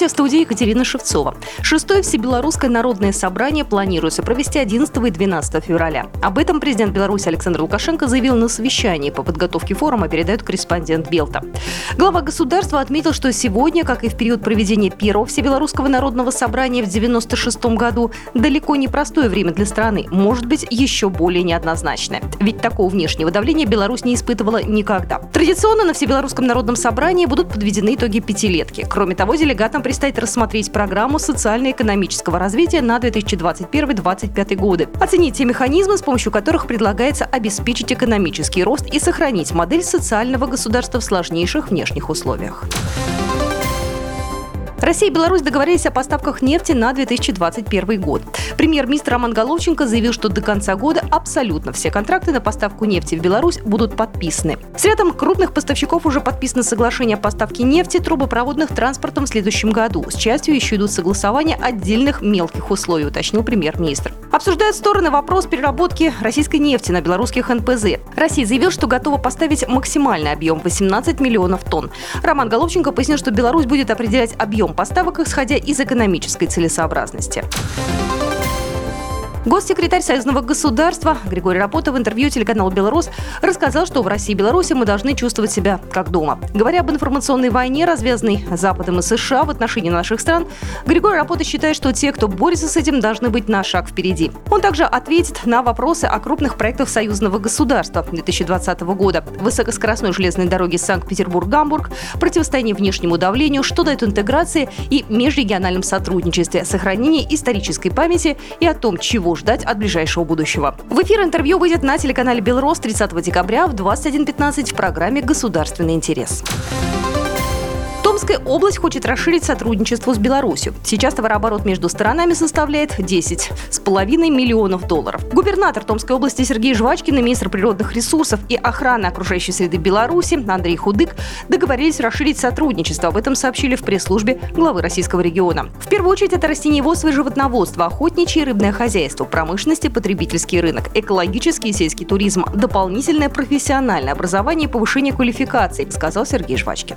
Здравствуйте, в студии Екатерина Шевцова. Шестое Всебелорусское народное собрание планируется провести 11 и 12 февраля. Об этом президент Беларуси Александр Лукашенко заявил на совещании по подготовке форума, передает корреспондент Белта. Глава государства отметил, что сегодня, как и в период проведения первого Всебелорусского народного собрания в 96 году, далеко не простое время для страны, может быть, еще более неоднозначное. Ведь такого внешнего давления Беларусь не испытывала никогда. Традиционно на Всебелорусском народном собрании будут подведены итоги пятилетки. Кроме того, делегатам предстоит рассмотреть программу социально-экономического развития на 2021-2025 годы, оценить те механизмы, с помощью которых предлагается обеспечить экономический рост и сохранить модель социального государства в сложнейших внешних условиях. Россия и Беларусь договорились о поставках нефти на 2021 год. Премьер-министр Роман Головченко заявил, что до конца года абсолютно все контракты на поставку нефти в Беларусь будут подписаны. С рядом крупных поставщиков уже подписано соглашение о поставке нефти трубопроводных транспортом в следующем году. С частью еще идут согласования отдельных мелких условий, уточнил премьер-министр. Обсуждают стороны вопрос переработки российской нефти на белорусских НПЗ. Россия заявила, что готова поставить максимальный объем 18 миллионов тонн. Роман Головченко пояснил, что Беларусь будет определять объем поставок, исходя из экономической целесообразности. Госсекретарь Союзного государства Григорий Рапота в интервью телеканалу «Белрос» рассказал, что в России и Беларуси мы должны чувствовать себя как дома. Говоря об информационной войне, развязанной Западом и США в отношении наших стран, Григорий Рапота считает, что те, кто борется с этим, должны быть на шаг впереди. Он также ответит на вопросы о крупных проектах союзного государства 2020 года. Высокоскоростной железной дороги Санкт-Петербург-Гамбург, противостояние внешнему давлению, что дает интеграции и межрегиональном сотрудничестве, сохранение исторической памяти и о том, чего ждать от ближайшего будущего. В эфир интервью выйдет на телеканале «Белрос» 30 декабря в 21.15 в программе «Государственный интерес». Томская область хочет расширить сотрудничество с Беларусью. Сейчас товарооборот между сторонами составляет 10,5 миллионов долларов. Губернатор Томской области Сергей Жвачкин и министр природных ресурсов и охраны окружающей среды Беларуси Андрей Худык договорились расширить сотрудничество. Об этом сообщили в пресс-службе главы российского региона. В первую очередь это растениеводство и животноводство, охотничье и рыбное хозяйство, промышленность и потребительский рынок, экологический и сельский туризм, дополнительное профессиональное образование и повышение квалификации, сказал Сергей Жвачкин.